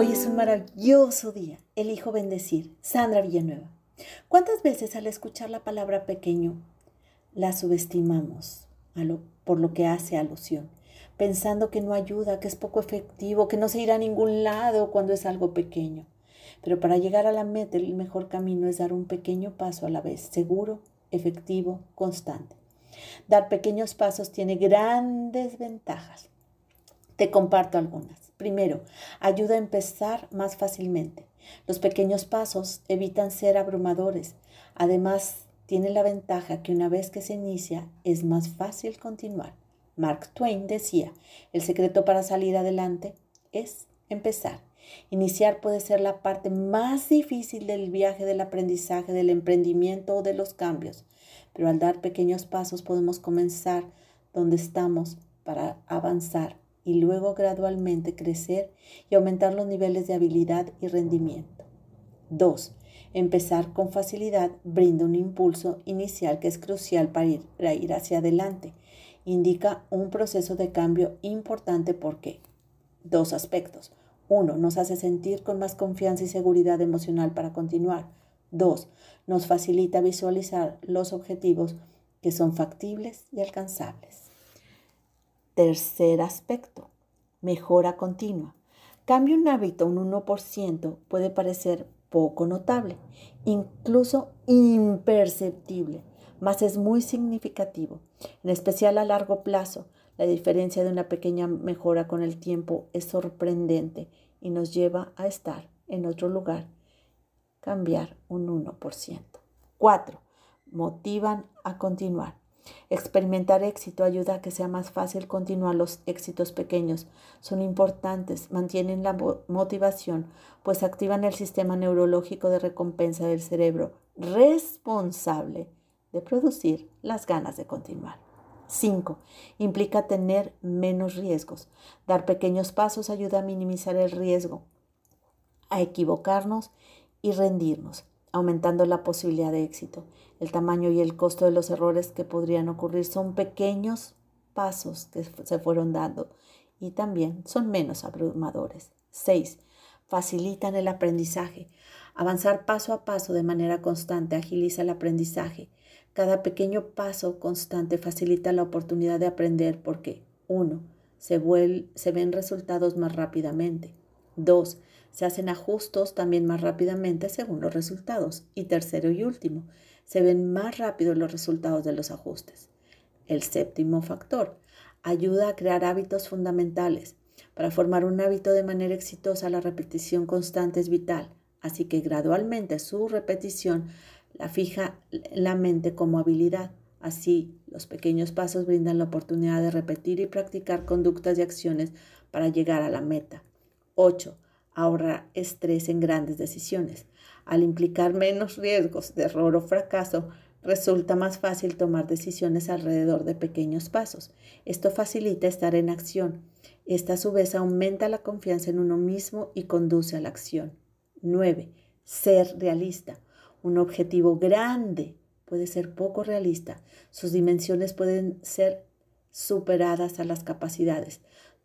Hoy es un maravilloso día. Elijo bendecir. Sandra Villanueva. ¿Cuántas veces al escuchar la palabra pequeño la subestimamos por lo que hace alusión? Pensando que no ayuda, que es poco efectivo, que no se irá a ningún lado cuando es algo pequeño. Pero para llegar a la meta el mejor camino es dar un pequeño paso a la vez, seguro, efectivo, constante. Dar pequeños pasos tiene grandes ventajas. Te comparto algunas. Primero, ayuda a empezar más fácilmente. Los pequeños pasos evitan ser abrumadores. Además, tiene la ventaja que una vez que se inicia es más fácil continuar. Mark Twain decía, el secreto para salir adelante es empezar. Iniciar puede ser la parte más difícil del viaje del aprendizaje, del emprendimiento o de los cambios, pero al dar pequeños pasos podemos comenzar donde estamos para avanzar y luego gradualmente crecer y aumentar los niveles de habilidad y rendimiento. 2. Empezar con facilidad brinda un impulso inicial que es crucial para ir, para ir hacia adelante. Indica un proceso de cambio importante porque dos aspectos. Uno, nos hace sentir con más confianza y seguridad emocional para continuar. Dos, nos facilita visualizar los objetivos que son factibles y alcanzables. Tercer aspecto, mejora continua. Cambio un hábito un 1% puede parecer poco notable, incluso imperceptible, mas es muy significativo. En especial a largo plazo, la diferencia de una pequeña mejora con el tiempo es sorprendente y nos lleva a estar en otro lugar. Cambiar un 1%. 4. Motivan a continuar. Experimentar éxito ayuda a que sea más fácil continuar los éxitos pequeños. Son importantes, mantienen la motivación, pues activan el sistema neurológico de recompensa del cerebro, responsable de producir las ganas de continuar. 5. Implica tener menos riesgos. Dar pequeños pasos ayuda a minimizar el riesgo, a equivocarnos y rendirnos aumentando la posibilidad de éxito. El tamaño y el costo de los errores que podrían ocurrir son pequeños pasos que se fueron dando y también son menos abrumadores. 6. Facilitan el aprendizaje. Avanzar paso a paso de manera constante agiliza el aprendizaje. Cada pequeño paso constante facilita la oportunidad de aprender porque 1. Se, se ven resultados más rápidamente. 2. Se hacen ajustes también más rápidamente según los resultados. Y tercero y último, se ven más rápido los resultados de los ajustes. El séptimo factor, ayuda a crear hábitos fundamentales. Para formar un hábito de manera exitosa, la repetición constante es vital, así que gradualmente su repetición la fija la mente como habilidad. Así, los pequeños pasos brindan la oportunidad de repetir y practicar conductas y acciones para llegar a la meta. 8 ahorra estrés en grandes decisiones. Al implicar menos riesgos de error o fracaso, resulta más fácil tomar decisiones alrededor de pequeños pasos. Esto facilita estar en acción. Esta a su vez aumenta la confianza en uno mismo y conduce a la acción. 9. Ser realista. Un objetivo grande puede ser poco realista. Sus dimensiones pueden ser superadas a las capacidades.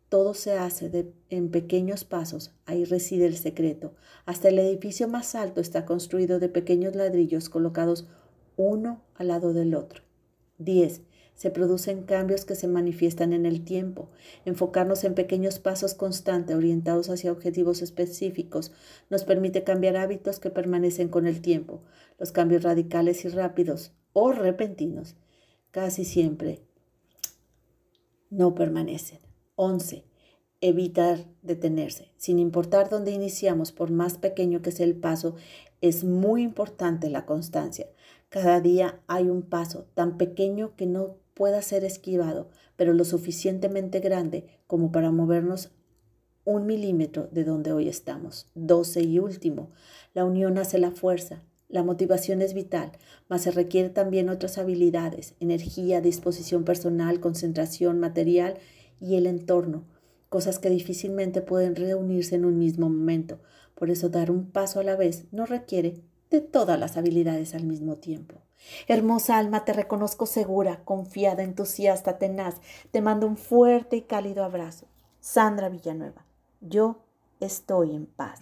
Todo se hace en pequeños pasos, ahí reside el secreto. Hasta el edificio más alto está construido de pequeños ladrillos colocados uno al lado del otro. 10. Se producen cambios que se manifiestan en el tiempo. Enfocarnos en pequeños pasos constantes orientados hacia objetivos específicos nos permite cambiar hábitos que permanecen con el tiempo. Los cambios radicales y rápidos o repentinos casi siempre no permanecen. 11. Evitar detenerse. Sin importar dónde iniciamos, por más pequeño que sea el paso, es muy importante la constancia. Cada día hay un paso tan pequeño que no pueda ser esquivado, pero lo suficientemente grande como para movernos un milímetro de donde hoy estamos. 12 y último, la unión hace la fuerza. La motivación es vital, mas se requiere también otras habilidades, energía, disposición personal, concentración, material y el entorno, cosas que difícilmente pueden reunirse en un mismo momento. Por eso dar un paso a la vez no requiere de todas las habilidades al mismo tiempo. Hermosa alma, te reconozco segura, confiada, entusiasta, tenaz. Te mando un fuerte y cálido abrazo. Sandra Villanueva. Yo estoy en paz.